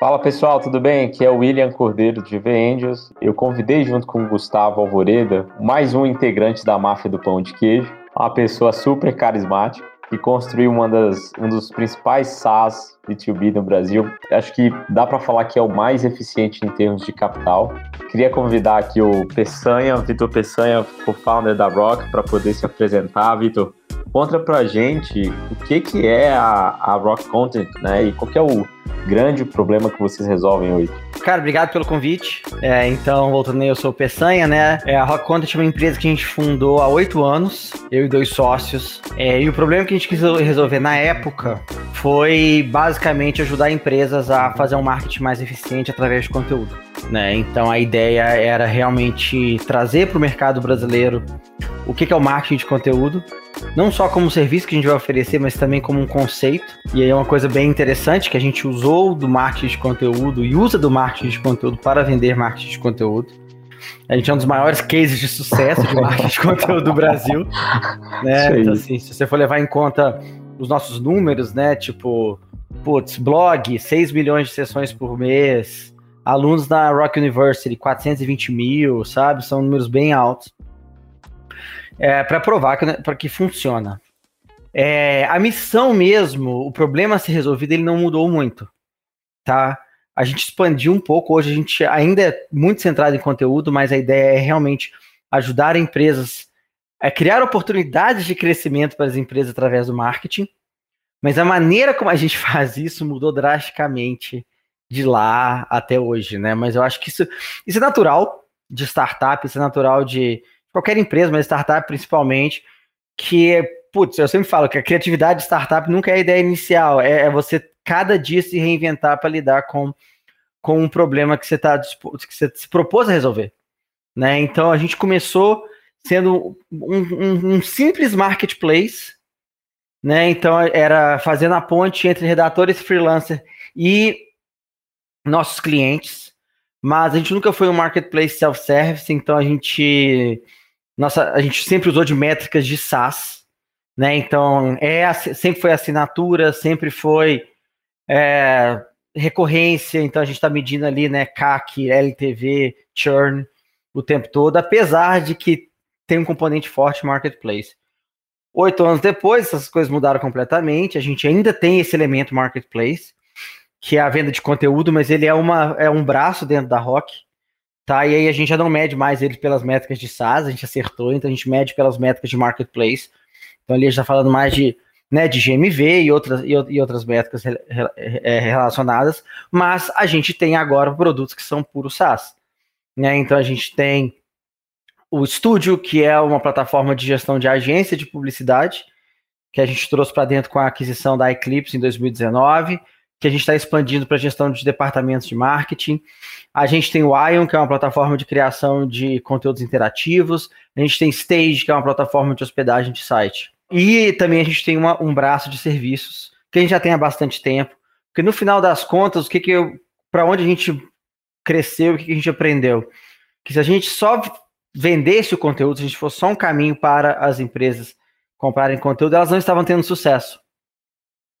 Fala pessoal, tudo bem? Aqui é o William Cordeiro de V Angels. Eu convidei junto com o Gustavo Alvoreda mais um integrante da máfia do pão de queijo, uma pessoa super carismática que construiu uma das, um dos principais SaaS B2B no Brasil. Acho que dá para falar que é o mais eficiente em termos de capital. Queria convidar aqui o Peçanha, Vitor Peçanha, o founder da Rock, para poder se apresentar. Vitor, conta pra gente o que, que é a, a Rock Content, né? E qual que é o grande problema que vocês resolvem hoje? Cara, obrigado pelo convite. É, então, voltando aí, eu sou o Peçanha, né? É, a Rock Content é uma empresa que a gente fundou há oito anos, eu e dois sócios. É, e o problema que a gente quis resolver na época foi basicamente ajudar empresas a fazer um marketing mais eficiente através de conteúdo. Né? Então a ideia era realmente trazer para o mercado brasileiro o que, que é o marketing de conteúdo, não só como serviço que a gente vai oferecer, mas também como um conceito. E aí é uma coisa bem interessante que a gente usou do marketing de conteúdo e usa do marketing de conteúdo para vender marketing de conteúdo. A gente é um dos maiores cases de sucesso de marketing de conteúdo do Brasil. Né? Então, assim, se você for levar em conta os nossos números, né? Tipo, putz, blog, 6 milhões de sessões por mês, alunos da Rock University, 420 mil, sabe? São números bem altos é, para provar que, para que funciona. É, a missão mesmo, o problema a ser resolvido, ele não mudou muito, tá? A gente expandiu um pouco, hoje a gente ainda é muito centrado em conteúdo, mas a ideia é realmente ajudar empresas a criar oportunidades de crescimento para as empresas através do marketing, mas a maneira como a gente faz isso mudou drasticamente de lá até hoje, né? Mas eu acho que isso, isso é natural de startup, isso é natural de, qualquer empresa, mas startup principalmente, que, putz, eu sempre falo que a criatividade de startup nunca é a ideia inicial, é, é você cada dia se reinventar para lidar com, com um problema que você, tá, que você se propôs a resolver. Né? Então a gente começou sendo um, um, um simples marketplace, né? Então era fazendo a ponte entre redatores freelancer e nossos clientes, mas a gente nunca foi um marketplace self-service, então a gente nossa, a gente sempre usou de métricas de SaaS, né? Então, é, sempre foi assinatura, sempre foi é, recorrência, então a gente está medindo ali, né, CAC, LTV, churn o tempo todo, apesar de que tem um componente forte marketplace. Oito anos depois, essas coisas mudaram completamente, a gente ainda tem esse elemento marketplace, que é a venda de conteúdo, mas ele é, uma, é um braço dentro da Rock, Tá, e aí a gente já não mede mais ele pelas métricas de SaaS, a gente acertou, então a gente mede pelas métricas de marketplace. Então ali a gente está falando mais de, né, de GMV e outras, e, e outras métricas re, re, é, relacionadas, mas a gente tem agora produtos que são puro SaaS. Né? Então a gente tem o Studio, que é uma plataforma de gestão de agência de publicidade, que a gente trouxe para dentro com a aquisição da Eclipse em 2019 que a gente está expandindo para gestão de departamentos de marketing. A gente tem o Ion, que é uma plataforma de criação de conteúdos interativos. A gente tem Stage, que é uma plataforma de hospedagem de site. E também a gente tem uma, um braço de serviços, que a gente já tem há bastante tempo. Porque no final das contas, o que que para onde a gente cresceu, o que, que a gente aprendeu? Que se a gente só vendesse o conteúdo, se a gente fosse só um caminho para as empresas comprarem conteúdo, elas não estavam tendo sucesso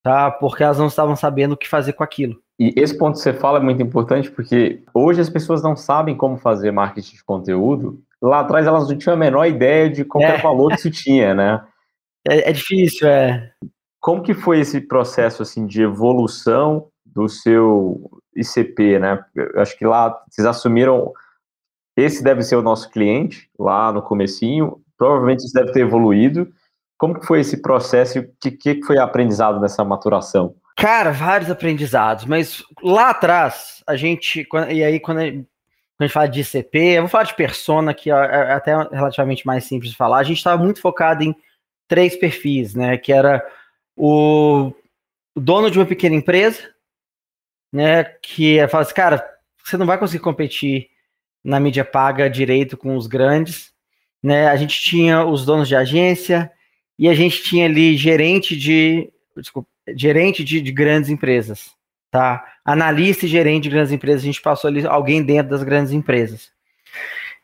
tá? Porque elas não estavam sabendo o que fazer com aquilo. E esse ponto que você fala é muito importante porque hoje as pessoas não sabem como fazer marketing de conteúdo. Lá atrás elas não tinham a menor ideia de qual é. valor que isso tinha, né? É, é, difícil, é. Como que foi esse processo assim de evolução do seu ICP, né? Eu acho que lá vocês assumiram esse deve ser o nosso cliente lá no comecinho. Provavelmente isso deve ter evoluído. Como que foi esse processo e o que, que foi aprendizado nessa maturação? Cara, vários aprendizados, mas lá atrás, a gente, e aí quando a gente fala de ICP, eu vou falar de persona, que é, é até relativamente mais simples de falar, a gente estava muito focado em três perfis, né, que era o, dono de uma pequena empresa, né, que fala assim, cara, você não vai conseguir competir na mídia paga direito com os grandes, né, a gente tinha os donos de agência, e a gente tinha ali gerente de, desculpa, gerente de, de grandes empresas, tá? Analista e gerente de grandes empresas, a gente passou ali alguém dentro das grandes empresas.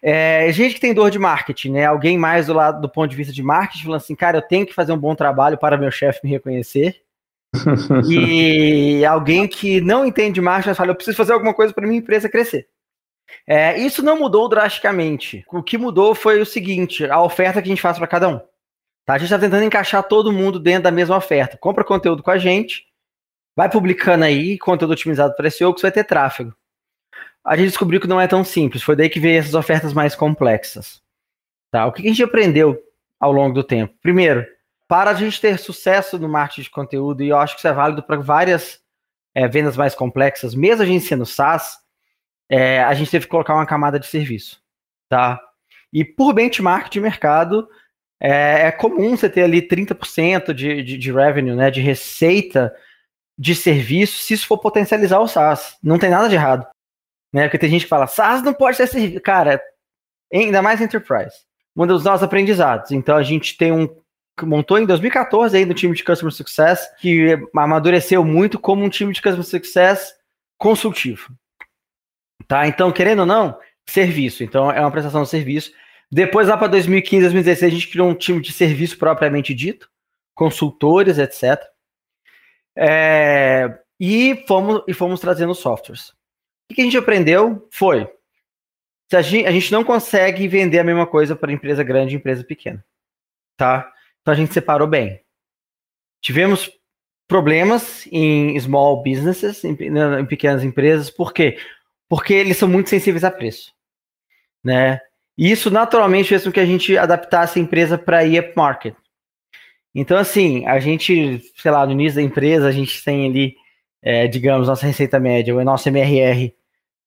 É, gente que tem dor de marketing, né? Alguém mais do lado do ponto de vista de marketing, falando assim, cara, eu tenho que fazer um bom trabalho para meu chefe me reconhecer, e alguém que não entende marketing fala, eu preciso fazer alguma coisa para minha empresa crescer. É, isso não mudou drasticamente. O que mudou foi o seguinte: a oferta que a gente faz para cada um. Tá? A gente está tentando encaixar todo mundo dentro da mesma oferta. Compra conteúdo com a gente, vai publicando aí, conteúdo otimizado para SEO, que você vai ter tráfego. A gente descobriu que não é tão simples. Foi daí que veio essas ofertas mais complexas. Tá? O que a gente aprendeu ao longo do tempo? Primeiro, para a gente ter sucesso no marketing de conteúdo, e eu acho que isso é válido para várias é, vendas mais complexas, mesmo a gente sendo SaaS, é, a gente teve que colocar uma camada de serviço, tá? E por benchmark de mercado, é, é comum você ter ali 30% de, de, de revenue, né, de receita de serviço, se isso for potencializar o SaaS. Não tem nada de errado. Né? Porque tem gente que fala, SaaS não pode ser serviço. Cara, ainda mais enterprise. Um dos nossos aprendizados. Então a gente tem um. Montou em 2014 aí no time de Customer Success, que amadureceu muito como um time de Customer Success consultivo. Tá? Então, querendo ou não, serviço. Então, é uma prestação de serviço. Depois, lá para 2015, 2016, a gente criou um time de serviço propriamente dito, consultores, etc. É, e, fomos, e fomos trazendo softwares. O que a gente aprendeu foi a gente, a gente não consegue vender a mesma coisa para empresa grande e empresa pequena. Tá? Então a gente separou bem. Tivemos problemas em small businesses, em, em pequenas empresas, por quê? porque eles são muito sensíveis a preço, né? E isso naturalmente fez com que a gente adaptasse a empresa para ir up market. Então, assim, a gente, sei lá, no início da empresa, a gente tem ali, é, digamos, nossa receita média, o nosso MRR,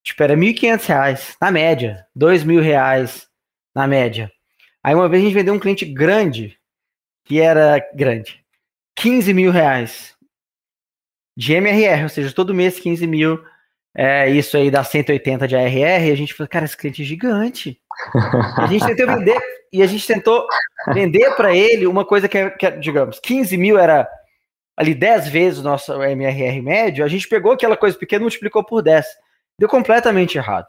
tipo, era R$ 1.500, na média, R$ 2.000 na média. Aí uma vez a gente vendeu um cliente grande, que era grande, 15 mil reais de MRR, ou seja, todo mês 15 mil é, isso aí dá 180 de ARR, e a gente falou, cara, esse cliente é gigante. A gente tentou vender, e a gente tentou vender para ele uma coisa que é, que é, digamos, 15 mil era ali 10 vezes o nosso MRR médio, a gente pegou aquela coisa pequena e multiplicou por 10. Deu completamente errado.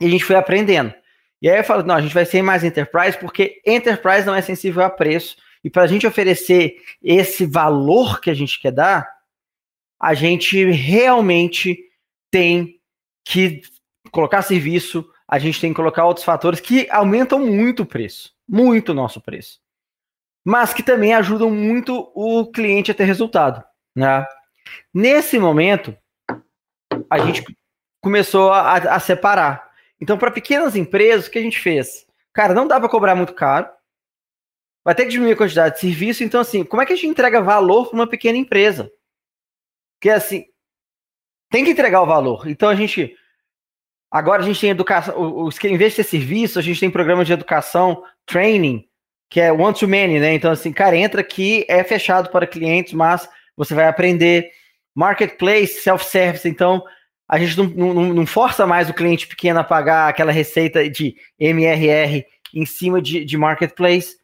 E a gente foi aprendendo. E aí eu falo, não, a gente vai ser mais enterprise, porque enterprise não é sensível a preço. E para a gente oferecer esse valor que a gente quer dar, a gente realmente tem que colocar serviço, a gente tem que colocar outros fatores que aumentam muito o preço, muito o nosso preço, mas que também ajudam muito o cliente a ter resultado. Né? Nesse momento, a gente começou a, a separar. Então, para pequenas empresas, o que a gente fez? Cara, não dá para cobrar muito caro, vai ter que diminuir a quantidade de serviço. Então, assim, como é que a gente entrega valor para uma pequena empresa? Porque, assim, tem que entregar o valor. Então a gente. Agora a gente tem educação. Que em vez de ter serviço, a gente tem programas de educação, training, que é one to many, né? Então, assim, cara, entra aqui, é fechado para clientes, mas você vai aprender. Marketplace, self-service, então a gente não, não, não, força mais o cliente pequeno a pagar aquela receita de MRR em cima de, de marketplace,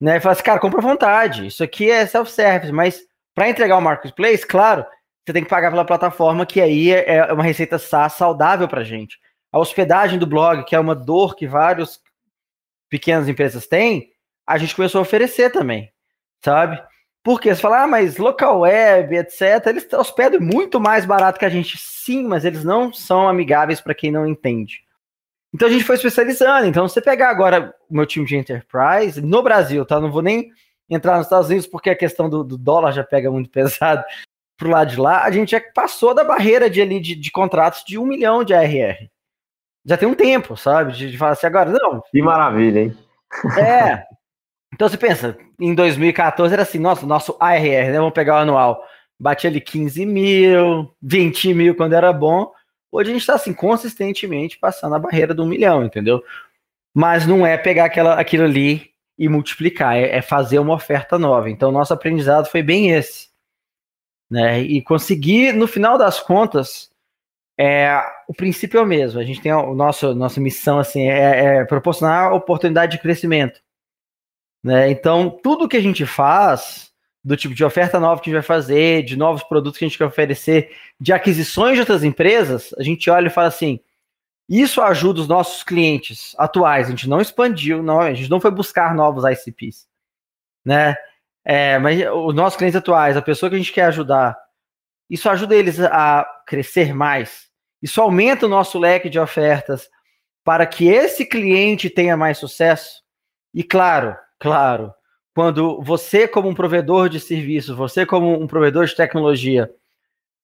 né? Fala assim, cara, compra à vontade. Isso aqui é self-service, mas para entregar o marketplace, claro, você tem que pagar pela plataforma, que aí é, é uma receita saudável para gente. A hospedagem do blog, que é uma dor que várias pequenas empresas têm, a gente começou a oferecer também, sabe? Porque você fala, ah, mas local web, etc., eles hospedam muito mais barato que a gente. Sim, mas eles não são amigáveis para quem não entende. Então a gente foi especializando. Então, você pegar agora o meu time de enterprise, no Brasil, tá? Não vou nem entrar nos Estados Unidos porque a questão do, do dólar já pega muito pesado pro lado de lá, a gente já passou da barreira de, ali, de, de contratos de um milhão de ARR. Já tem um tempo, sabe? De, de falar assim, agora, não. Que maravilha, hein? É. Então você pensa, em 2014 era assim, nossa, nosso ARR, né? Vamos pegar o anual. Batia ali 15 mil, 20 mil quando era bom. Hoje a gente está assim, consistentemente passando a barreira do um milhão, entendeu? Mas não é pegar aquela, aquilo ali e multiplicar, é, é fazer uma oferta nova. Então, nosso aprendizado foi bem esse né? E conseguir, no final das contas, é, o princípio é o mesmo. A gente tem o nosso nossa missão assim é, é proporcionar oportunidade de crescimento, né? Então tudo que a gente faz do tipo de oferta nova que a gente vai fazer, de novos produtos que a gente quer oferecer, de aquisições de outras empresas, a gente olha e fala assim: isso ajuda os nossos clientes atuais. A gente não expandiu, não, a gente não foi buscar novos ICPs, né? É, mas os nossos clientes atuais, a pessoa que a gente quer ajudar, isso ajuda eles a crescer mais. Isso aumenta o nosso leque de ofertas para que esse cliente tenha mais sucesso. E claro, claro, quando você, como um provedor de serviço, você, como um provedor de tecnologia,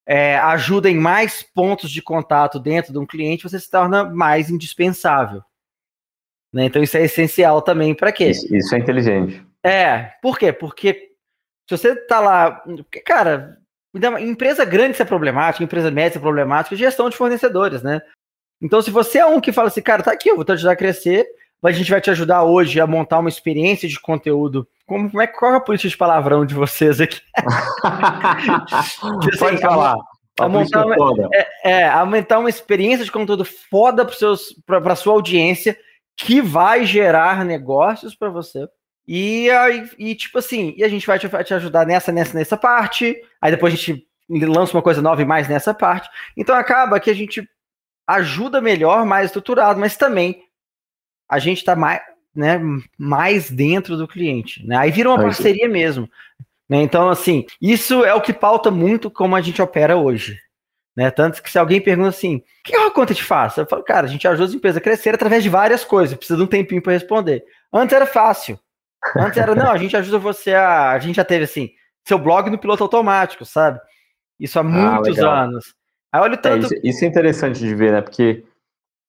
é, ajuda em mais pontos de contato dentro de um cliente, você se torna mais indispensável. Né? Então, isso é essencial também para quê? Isso, isso, é inteligente. É, por quê? Porque se você tá lá. Cara, empresa grande isso é problemática, empresa média isso é problemática, gestão de fornecedores, né? Então, se você é um que fala assim, cara, tá aqui, eu vou te ajudar a crescer, a gente vai te ajudar hoje a montar uma experiência de conteúdo. Como, como é, qual é a política de palavrão de vocês aqui? assim, Pode falar. A, a montar uma, é, é, aumentar uma experiência de conteúdo foda para sua audiência que vai gerar negócios para você. E, e, tipo assim, e a gente vai te, te, ajudar nessa, nessa, nessa parte. Aí depois a gente lança uma coisa nova e mais nessa parte. Então acaba que a gente ajuda melhor, mais estruturado, mas também a gente está mais, né, mais dentro do cliente. Né? Aí vira uma parceria mesmo. Né? Então, assim, isso é o que pauta muito como a gente opera hoje. Né? Tanto que se alguém pergunta assim, o que a conta te faz? Eu falo, cara, a gente ajuda as empresas a crescer através de várias coisas, precisa de um tempinho para responder. Antes era fácil. Antes era, não, a gente ajuda você a. A gente já teve assim, seu blog no piloto automático, sabe? Isso há ah, muitos ah, anos. Aí olha o é, tanto. É, isso, isso, é interessante de ver, né? Porque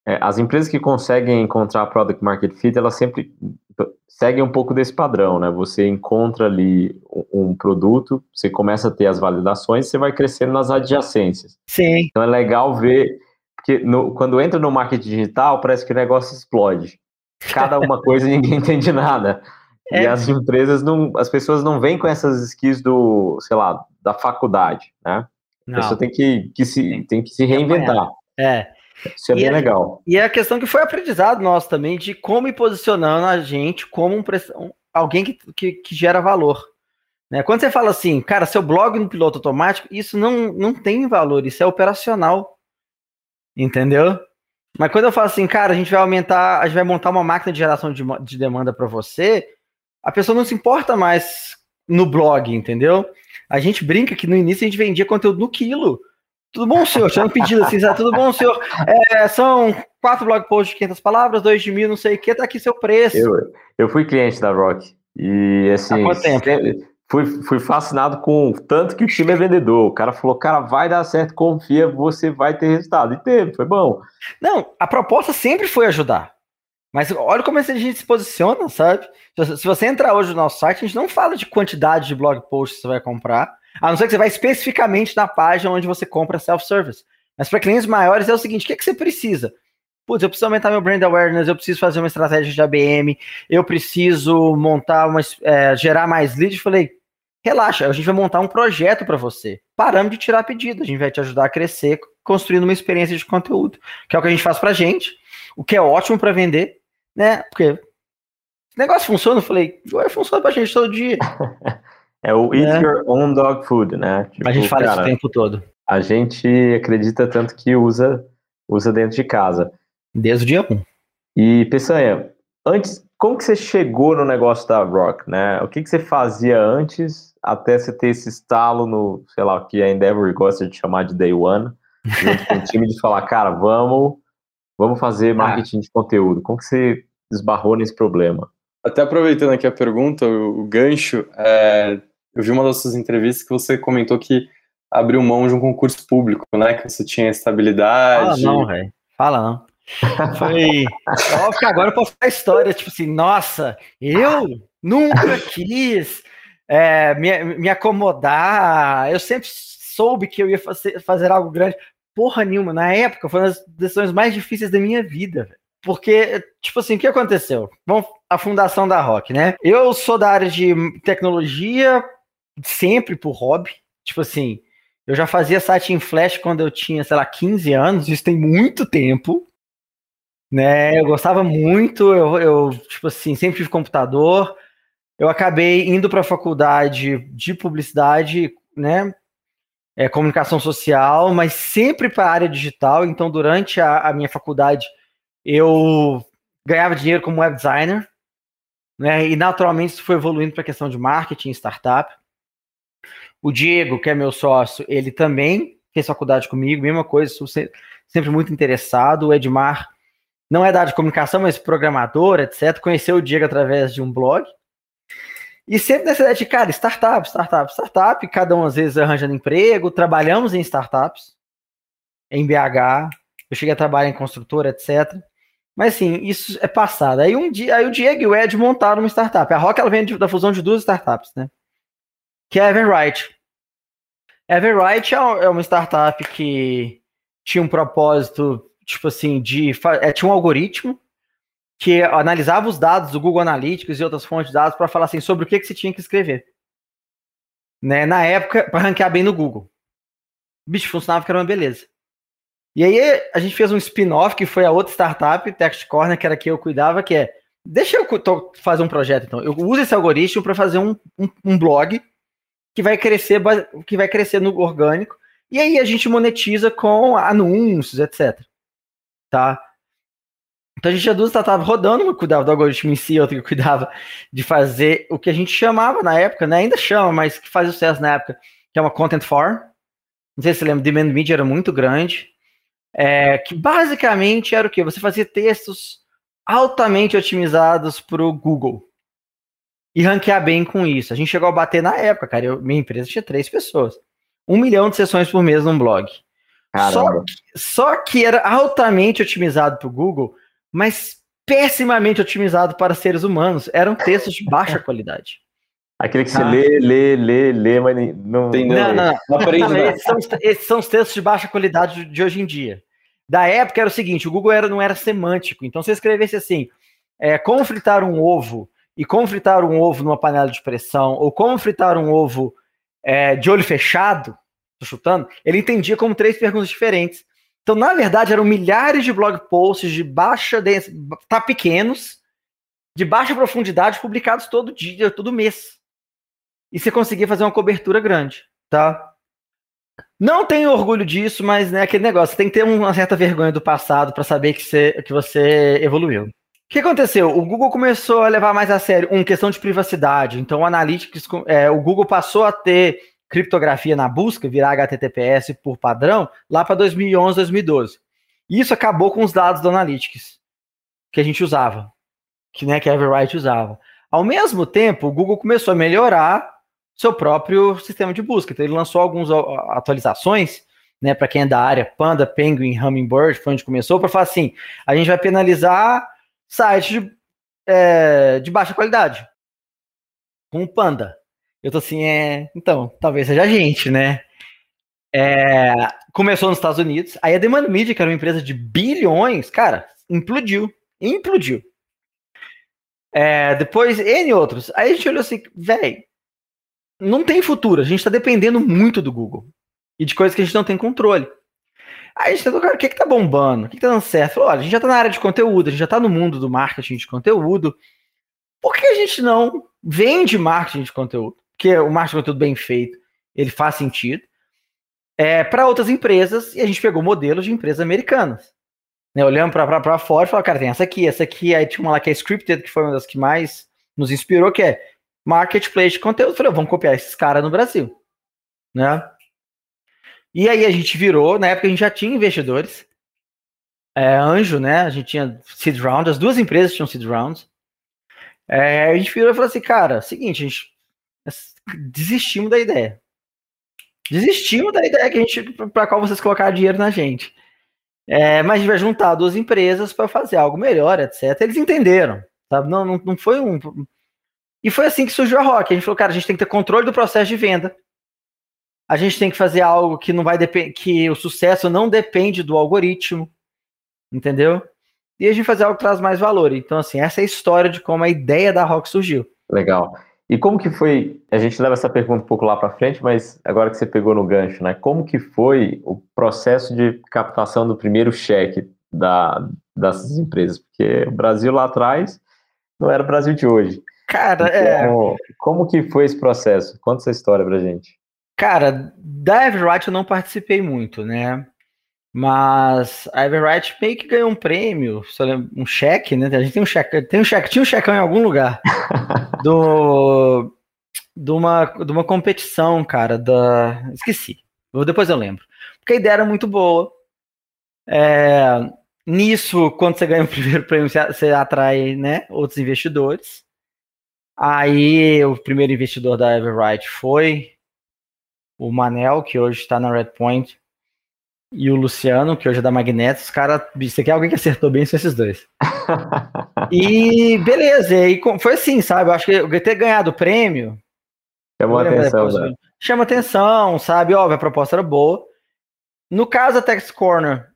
é, as empresas que conseguem encontrar product market fit, elas sempre seguem um pouco desse padrão, né? Você encontra ali um, um produto, você começa a ter as validações, você vai crescendo nas adjacências. Sim. Então é legal ver que no, quando entra no marketing digital, parece que o negócio explode. Cada uma coisa ninguém entende nada. É. E as empresas não, as pessoas não vêm com essas skills do, sei lá, da faculdade, né? Não. A pessoa tem que, que se, tem que se reinventar. É. Isso é e bem legal. E é a questão que foi aprendizado nosso também de como ir posicionando a gente como um, um alguém que, que, que, gera valor. Né? Quando você fala assim, cara, seu blog no piloto automático, isso não, não tem valor, isso é operacional. Entendeu? Mas quando eu falo assim, cara, a gente vai aumentar, a gente vai montar uma máquina de geração de, de demanda para você, a pessoa não se importa mais no blog, entendeu? A gente brinca que no início a gente vendia conteúdo no quilo. Tudo bom, senhor? Tinha um pedido assim, sabe? tudo bom, senhor? É, são quatro blog posts de 500 palavras, dois de mil, não sei o que, tá aqui seu preço. Eu, eu fui cliente da Rock e assim. Há quanto tempo? Fui, fui fascinado com o tanto que o time é vendedor. O cara falou, cara, vai dar certo, confia, você vai ter resultado. E teve, foi bom. Não, a proposta sempre foi ajudar. Mas olha como a gente se posiciona, sabe? Se você entrar hoje no nosso site, a gente não fala de quantidade de blog posts que você vai comprar, a não ser que você vai especificamente na página onde você compra self-service. Mas para clientes maiores é o seguinte: o que, é que você precisa? Putz, eu preciso aumentar meu brand awareness, eu preciso fazer uma estratégia de ABM, eu preciso montar uma. É, gerar mais leads. Eu falei, relaxa, a gente vai montar um projeto para você. Paramos de tirar pedido, a gente vai te ajudar a crescer construindo uma experiência de conteúdo, que é o que a gente faz pra gente, o que é ótimo para vender, né? Porque o negócio funciona, eu falei, funciona pra gente todo dia. é o eat é. your own dog food, né? Tipo, a gente fala cara, isso o tempo todo. A gente acredita tanto que usa, usa dentro de casa. Desde o dia 1. E, Peçanha, antes, como que você chegou no negócio da Rock, né? O que, que você fazia antes até você ter esse estalo no, sei lá, o que a Endeavor gosta de chamar de Day One, junto com o time de falar, cara, vamos, vamos fazer ah. marketing ah. de conteúdo. Como que você esbarrou nesse problema? Até aproveitando aqui a pergunta, o, o gancho, é, eu vi uma das suas entrevistas que você comentou que abriu mão de um concurso público, né? Que você tinha estabilidade. Fala não, velho. Fala não. Foi. Óbvio que agora eu posso falar a história, tipo assim, nossa, eu nunca quis é, me, me acomodar, eu sempre soube que eu ia fazer, fazer algo grande. Porra nenhuma, na época foi uma das decisões mais difíceis da minha vida. Porque, tipo assim, o que aconteceu? Bom, a fundação da Rock, né? Eu sou da área de tecnologia, sempre por hobby. Tipo assim, eu já fazia site em Flash quando eu tinha, sei lá, 15 anos, isso tem muito tempo. Né? Eu gostava muito, eu, eu tipo assim, sempre tive computador. Eu acabei indo para a faculdade de publicidade, né? É, comunicação social, mas sempre para a área digital. Então, durante a, a minha faculdade, eu ganhava dinheiro como web designer, né? E naturalmente isso foi evoluindo para a questão de marketing, startup. O Diego, que é meu sócio, ele também fez faculdade comigo, mesma coisa, sou sempre muito interessado. O Edmar não é da área de comunicação, mas programador, etc. Conheceu o Diego através de um blog. E sempre nessa ideia de, cara, startup, startup, startup, cada um às vezes arranjando emprego, trabalhamos em startups, em BH, eu cheguei a trabalhar em construtora, etc. Mas assim, isso é passado. Aí um dia, aí o Diego e o Ed montaram uma startup. A Rock ela vem da fusão de duas startups, né? Que é a. Everwrite é, é uma startup que tinha um propósito, tipo assim, de. É, tinha um algoritmo que analisava os dados do Google Analytics e outras fontes de dados para falar assim sobre o que, que se tinha que escrever. Né? Na época, para ranquear bem no Google. Bicho, funcionava que era uma beleza. E aí a gente fez um spin-off que foi a outra startup, Text Corner, que era que eu cuidava, que é deixa eu fazer um projeto então. Eu uso esse algoritmo para fazer um, um, um, blog que vai crescer que vai crescer no orgânico e aí a gente monetiza com anúncios, etc. Tá? Então a gente tinha duas startups rodando, uma cuidava do algoritmo em si, outra que cuidava de fazer o que a gente chamava na época, né? Ainda chama, mas que faz sucesso na época, que é uma Content for. Não sei se você lembra, Demand Media era muito grande. É, que basicamente era o que? Você fazia textos altamente otimizados para o Google e ranquear bem com isso. A gente chegou a bater na época, cara. Eu, minha empresa tinha três pessoas. Um milhão de sessões por mês num blog. Só que, só que, era altamente otimizado para o Google, mas pessimamente otimizado para seres humanos. Eram textos de baixa qualidade. Aquele que você ah. lê, lê, lê, lê, mas não. Tem, não, não, não. aprende não, esses, são, esses são os textos de baixa qualidade de hoje em dia. Da época era o seguinte: o Google era, não era semântico. Então, se escrevesse assim, é, como fritar um ovo e como fritar um ovo numa panela de pressão, ou como fritar um ovo é, de olho fechado, tô chutando, ele entendia como três perguntas diferentes. Então, na verdade, eram milhares de blog posts de baixa tá pequenos, de baixa profundidade, publicados todo dia, todo mês e você conseguia fazer uma cobertura grande, tá? Não tenho orgulho disso, mas né, aquele negócio, você tem que ter uma certa vergonha do passado para saber que você, que você evoluiu. O que aconteceu? O Google começou a levar mais a sério uma questão de privacidade. Então, o Analytics, é, o Google passou a ter criptografia na busca, virar HTTPS por padrão, lá para 2011, 2012. E isso acabou com os dados do Analytics que a gente usava, que, né, que a Everwrite usava. Ao mesmo tempo, o Google começou a melhorar seu próprio sistema de busca. Então ele lançou algumas atualizações, né, para quem é da área, Panda, Penguin, Hummingbird, foi onde começou, para falar assim, a gente vai penalizar sites de, é, de baixa qualidade, com o Panda. Eu tô assim, é, então, talvez seja a gente, né? É, começou nos Estados Unidos, aí a Demand Media, que era uma empresa de bilhões, cara, implodiu, implodiu. É, depois, N outros. Aí a gente olhou assim, velho, não tem futuro. A gente está dependendo muito do Google e de coisas que a gente não tem controle. Aí a gente tentou, cara, o que, que tá bombando? O que, que tá dando certo? Falou, olha, a gente já tá na área de conteúdo, a gente já tá no mundo do marketing de conteúdo. Por que a gente não vende marketing de conteúdo? Porque o marketing de conteúdo bem feito, ele faz sentido. É, para outras empresas, e a gente pegou modelos de empresas americanas. Né, olhando para fora e falou, cara, tem essa aqui, essa aqui, aí tinha uma lá que é Scripted, que foi uma das que mais nos inspirou, que é marketplace de conteúdo. Falei, vamos copiar esses caras no Brasil, né? E aí a gente virou, na época a gente já tinha investidores, é, anjo, né? A gente tinha seed round, as duas empresas tinham seed rounds. É, a gente virou e falou assim, cara, seguinte, a gente desistimos da ideia. Desistimos da ideia que a gente, para qual vocês colocaram dinheiro na gente. É, mas vai juntar duas empresas para fazer algo melhor, etc. Eles entenderam, sabe? Não, não, não foi um e foi assim que surgiu a Rock. A gente falou, cara, a gente tem que ter controle do processo de venda. A gente tem que fazer algo que não vai que o sucesso não depende do algoritmo, entendeu? E a gente fazer algo que traz mais valor. Então, assim, essa é a história de como a ideia da Rock surgiu. Legal. E como que foi? A gente leva essa pergunta um pouco lá para frente, mas agora que você pegou no gancho, né? Como que foi o processo de captação do primeiro cheque da, dessas empresas? Porque o Brasil lá atrás não era o Brasil de hoje. Cara, é. Como, como que foi esse processo? Conta essa história pra gente. Cara, da Everwrite eu não participei muito, né? Mas a Everett meio que ganhou um prêmio, um cheque, né? A gente tem um cheque, tem um cheque, tinha um checão em algum lugar do de uma, de uma competição, cara, da esqueci. Depois eu lembro. Porque a ideia era muito boa. É, nisso, quando você ganha o primeiro prêmio, você, você atrai, né, outros investidores. Aí o primeiro investidor da Everright foi o Manel, que hoje está na Redpoint, e o Luciano, que hoje é da Magneto. Os caras, você quer alguém que acertou bem, são esses dois. e beleza, e foi assim, sabe? Eu acho que eu ter ganhado o prêmio. Chamou atenção, né? Chama atenção, sabe? Óbvio, a proposta era boa. No caso da Tex Corner,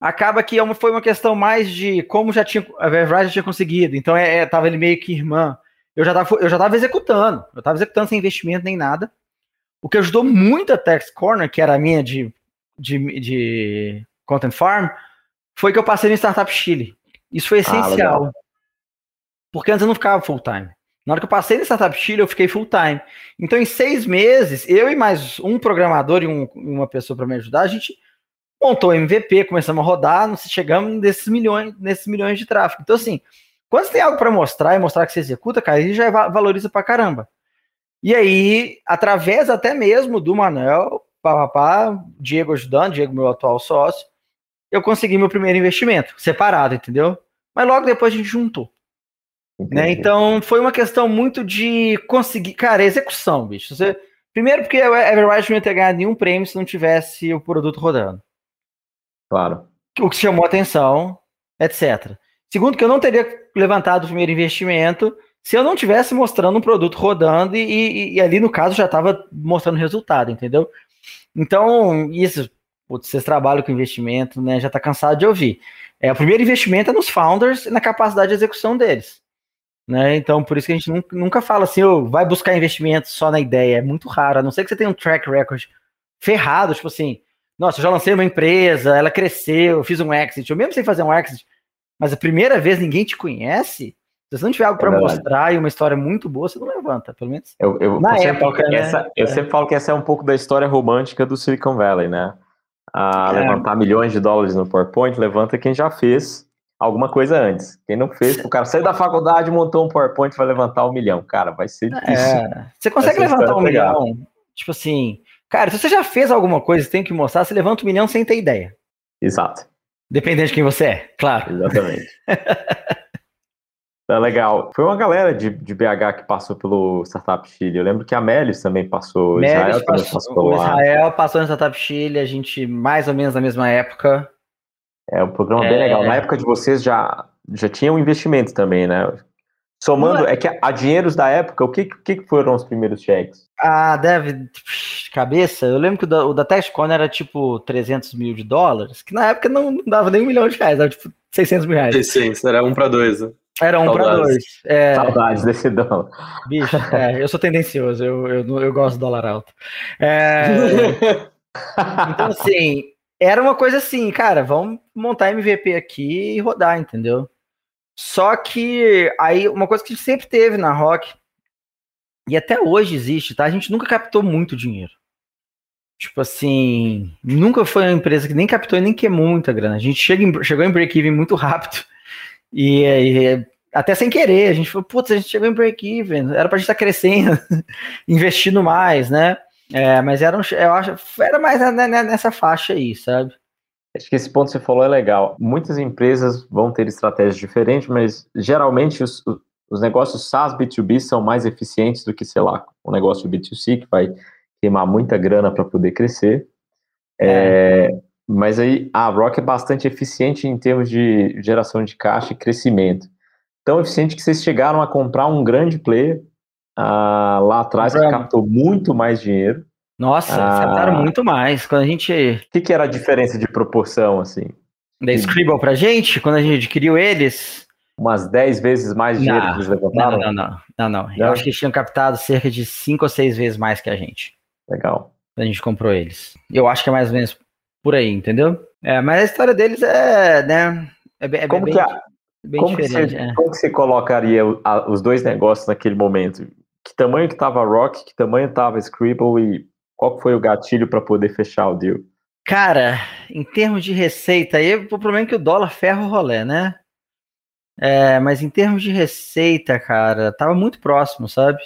acaba que é foi uma questão mais de como já tinha a Verizon já tinha conseguido. Então é, é, tava ele meio que irmã. Eu já tava, eu já tava executando. Eu tava executando sem investimento nem nada. O que ajudou muito a Tex Corner, que era a minha de, de, de Content Farm, foi que eu passei no Startup Chile. Isso foi ah, essencial. Ah, porque antes eu não ficava full time. Na hora que eu passei no Startup Chile, eu fiquei full time. Então, em seis meses, eu e mais um programador e um, uma pessoa para me ajudar, a gente montou o MVP, começamos a rodar, chegamos nesses milhões, nesses milhões de tráfego. Então, assim, quando você tem algo para mostrar e mostrar que você executa, cara, ele já valoriza pra caramba. E aí, através até mesmo do Manuel, papapá, Diego ajudando, Diego, meu atual sócio, eu consegui meu primeiro investimento, separado, entendeu? Mas logo depois a gente juntou. Né? Então foi uma questão muito de conseguir, cara, execução, bicho. Você, primeiro porque a Everrise não ia ter ganhado nenhum prêmio se não tivesse o produto rodando. Claro. O que chamou atenção, etc. Segundo, que eu não teria levantado o primeiro investimento se eu não tivesse mostrando um produto rodando e, e, e ali, no caso, já estava mostrando resultado, entendeu? Então, isso, putz, vocês trabalham com investimento, né? Já está cansado de ouvir. É, o primeiro investimento é nos founders e na capacidade de execução deles. Né? Então, por isso que a gente nunca, nunca fala assim, oh, vai buscar investimento só na ideia. É muito raro, a não ser que você tenha um track record ferrado, tipo assim, nossa, eu já lancei uma empresa, ela cresceu, eu fiz um exit, eu mesmo sei fazer um exit, mas a primeira vez ninguém te conhece, se você não tiver algo para é mostrar e uma história muito boa, você não levanta, pelo menos. Eu, eu, Na eu época, né? essa, eu é. sempre falo que essa é um pouco da história romântica do Silicon Valley, né? A é. levantar milhões de dólares no PowerPoint, levanta quem já fez alguma coisa antes. Quem não fez, o cara saiu da faculdade, montou um PowerPoint, vai levantar um milhão. Cara, vai ser difícil. É, você consegue levantar um milhão, tipo assim, cara, se você já fez alguma coisa tem que mostrar, você levanta um milhão sem ter ideia. Exato. Dependendo de quem você é, claro. Exatamente. Tá legal. Foi uma galera de, de BH que passou pelo Startup Chile. Eu lembro que a Melis também passou. Melis Israel passou, passou o Israel passou no Startup Chile, a gente mais ou menos na mesma época. É um programa é... bem legal. Na época de vocês já, já tinha um investimento também, né? Somando, é... que a dinheiros da época, o que, que foram os primeiros cheques? Ah, deve. Cabeça, eu lembro que o da, o da Texcon era tipo 300 mil de dólares, que na época não, não dava nem um milhão de reais, era tipo 600 mil reais. Sim, sim era um para dois. Né? Era um para dois. É... Saudades desse dólar. Bicho, é, eu sou tendencioso, eu, eu, eu gosto do dólar alto. É... então, assim, era uma coisa assim, cara, vamos montar MVP aqui e rodar, entendeu? Só que aí uma coisa que a gente sempre teve na Rock e até hoje existe, tá? A gente nunca captou muito dinheiro. Tipo assim, nunca foi uma empresa que nem captou e nem queimou muita grana. A gente chega em, chegou em break-even muito rápido. E, e, até sem querer, a gente falou, putz, a gente chegou em break-even, era pra gente estar tá crescendo, investindo mais, né? É, mas era, um, eu acho, era mais nessa faixa aí, sabe? Acho que esse ponto que você falou é legal. Muitas empresas vão ter estratégias diferentes, mas geralmente os, os negócios SaaS B2B são mais eficientes do que, sei lá, um negócio B2C que vai queimar muita grana para poder crescer. É. É, mas aí a Rock é bastante eficiente em termos de geração de caixa e crescimento. Tão eficiente que vocês chegaram a comprar um grande player ah, lá atrás que captou muito mais dinheiro. Nossa, ah, acertaram muito mais. Quando a gente. O que, que, era a diferença de proporção, assim? Da Scribble pra gente, quando a gente adquiriu eles. Umas 10 vezes mais dinheiro não, que eles levantaram? Não, não, não, não, não. não. Eu acho que eles tinham captado cerca de 5 ou 6 vezes mais que a gente. Legal. Quando a gente comprou eles. Eu acho que é mais ou menos por aí, entendeu? É, mas a história deles é, né? É, é como bem, que a, bem como diferente. Que você, é. Como que você colocaria os dois negócios naquele momento? que tamanho que estava Rock, que tamanho estava Scribble e qual foi o gatilho para poder fechar o deal? Cara, em termos de receita, aí o problema é que o dólar ferra o rolê, né? É, mas em termos de receita, cara, tava muito próximo, sabe?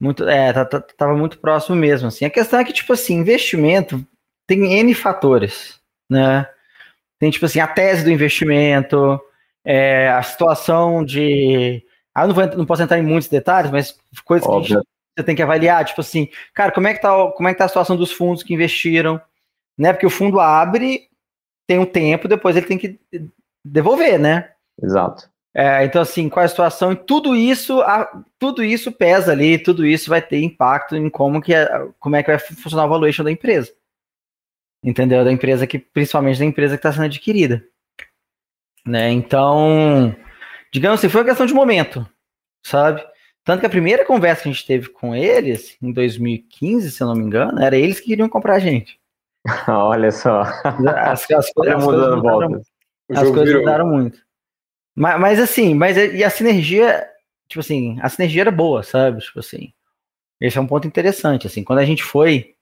Muito, é, tava muito próximo mesmo, assim. A questão é que, tipo assim, investimento tem N fatores, né? Tem, tipo assim, a tese do investimento, é, a situação de... Ah, não, vou, não posso entrar em muitos detalhes, mas coisas Óbvio. que gente, você tem que avaliar, tipo assim, cara, como é que tá, como é que tá a situação dos fundos que investiram, né? Porque o fundo abre, tem um tempo, depois ele tem que devolver, né? Exato. É, então, assim, qual é a situação? E tudo isso, a, tudo isso pesa ali, tudo isso vai ter impacto em como, que é, como é que vai funcionar o valuation da empresa. Entendeu? Da empresa que, principalmente da empresa que está sendo adquirida. Né? Então, digamos assim, foi uma questão de momento, sabe? Tanto que a primeira conversa que a gente teve com eles, em 2015, se eu não me engano, era eles que queriam comprar a gente. Olha só. As, as, coisas, as coisas mudaram, as coisas mudaram muito. Mas, mas, assim, mas e a sinergia, tipo assim, a sinergia era boa, sabe? Tipo assim. Esse é um ponto interessante, assim, quando a gente foi,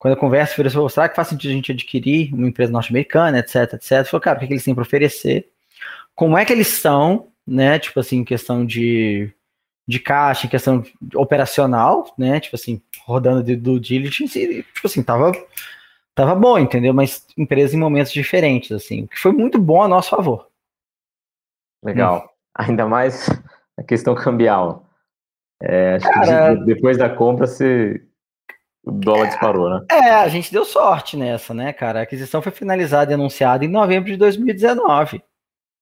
quando a conversa foi, será que faz sentido a gente adquirir uma empresa norte-americana, etc, etc, falou, cara, o que, é que eles têm para oferecer? Como é que eles são, né, tipo assim, em questão de, de caixa, em questão operacional, né, tipo assim, rodando de, do diligence, e, tipo assim, tava tava bom, entendeu? Mas empresa em momentos diferentes, assim, o que foi muito bom a nosso favor. Legal. Hum. Ainda mais a questão cambial. É, acho Cara, que depois da compra você, o dólar disparou, né? É, a gente deu sorte nessa, né, cara? A aquisição foi finalizada e anunciada em novembro de 2019.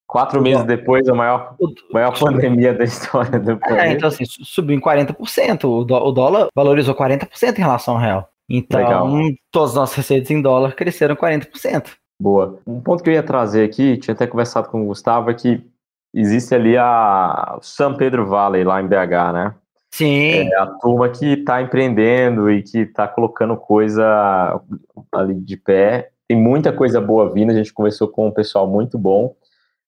Quatro meses depois, a maior, maior pandemia da história do país. É, então assim, subiu em 40%. O, o dólar valorizou 40% em relação ao real. Então, Legal. todas as nossas receitas em dólar cresceram 40%. Boa. Um ponto que eu ia trazer aqui, tinha até conversado com o Gustavo, é que existe ali a São Pedro Valley, lá em BH, né? Sim. É a turma que está empreendendo e que está colocando coisa ali de pé. Tem muita coisa boa vindo, a gente conversou com um pessoal muito bom.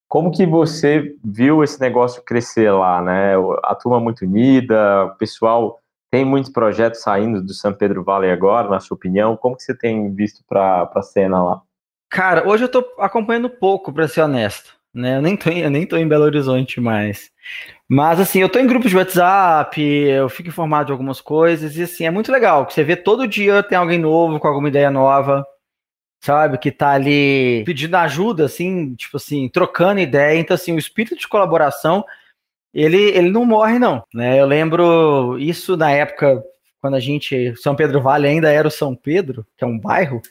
Como que você viu esse negócio crescer lá, né? A turma muito unida, o pessoal tem muitos projetos saindo do São Pedro Valley agora, na sua opinião. Como que você tem visto para a cena lá? Cara, hoje eu estou acompanhando pouco, para ser honesto. Né? Eu nem tô, em, eu nem tô em Belo Horizonte mais. Mas assim, eu tô em grupos de WhatsApp, eu fico informado de algumas coisas, e assim, é muito legal, que você vê todo dia tem alguém novo, com alguma ideia nova, sabe? Que tá ali pedindo ajuda, assim, tipo assim, trocando ideia. Então, assim, o espírito de colaboração ele, ele não morre, não. Né? Eu lembro isso na época, quando a gente. São Pedro Vale ainda era o São Pedro, que é um bairro,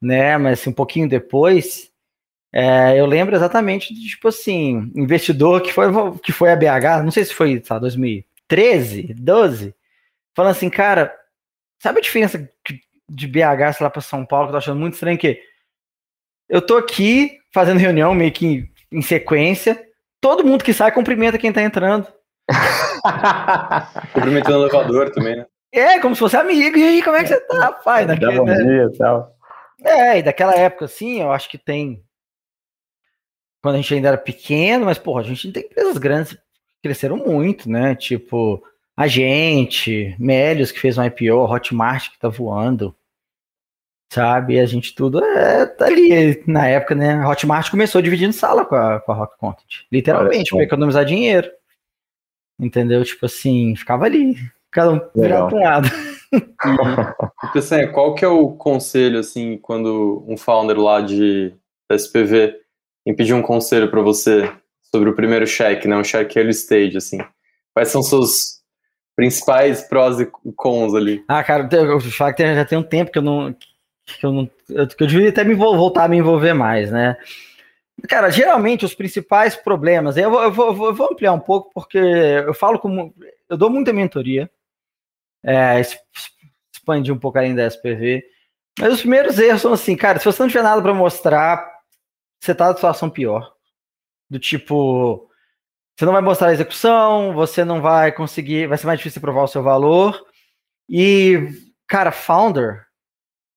né? Mas assim, um pouquinho depois. É, eu lembro exatamente de, tipo assim, investidor que foi, que foi a BH, não sei se foi, sabe, 2013, 12, falando assim, cara, sabe a diferença de BH, sei lá, para São Paulo, que eu tô achando muito estranho que eu tô aqui fazendo reunião meio que em, em sequência, todo mundo que sai cumprimenta quem tá entrando. Cumprimentando o elevador também, né? É, como se fosse amigo. E aí, como é que você tá, pai? Daquele, bom né? dia tal. É, e daquela época, assim, eu acho que tem. Quando a gente ainda era pequeno, mas, porra, a gente tem empresas grandes que cresceram muito, né? Tipo, a gente, Melios, que fez um IPO, Hotmart, que tá voando sabe? A gente tudo é tá ali na época, né? A Hotmart começou dividindo sala com a, com a Rock Content, literalmente, para economizar dinheiro. Entendeu? Tipo assim, ficava ali, cada um virado um lado. E, qual que é o conselho, assim, quando um founder lá de SPV pedir um conselho para você sobre o primeiro cheque, né? Um cheque early stage, assim. Quais são seus principais prós e cons ali? Ah, cara, eu falar que já tem um tempo que eu não que eu, não, que eu devia até me voltar a me envolver mais, né? Cara, geralmente os principais problemas, eu vou, eu vou, eu vou ampliar um pouco, porque eu falo como. Eu dou muita mentoria, é, expandir um pouco além da SPV, mas os primeiros erros são assim, cara, se você não tiver nada para mostrar, você tá na situação pior. Do tipo, você não vai mostrar a execução, você não vai conseguir, vai ser mais difícil provar o seu valor. E, cara, founder,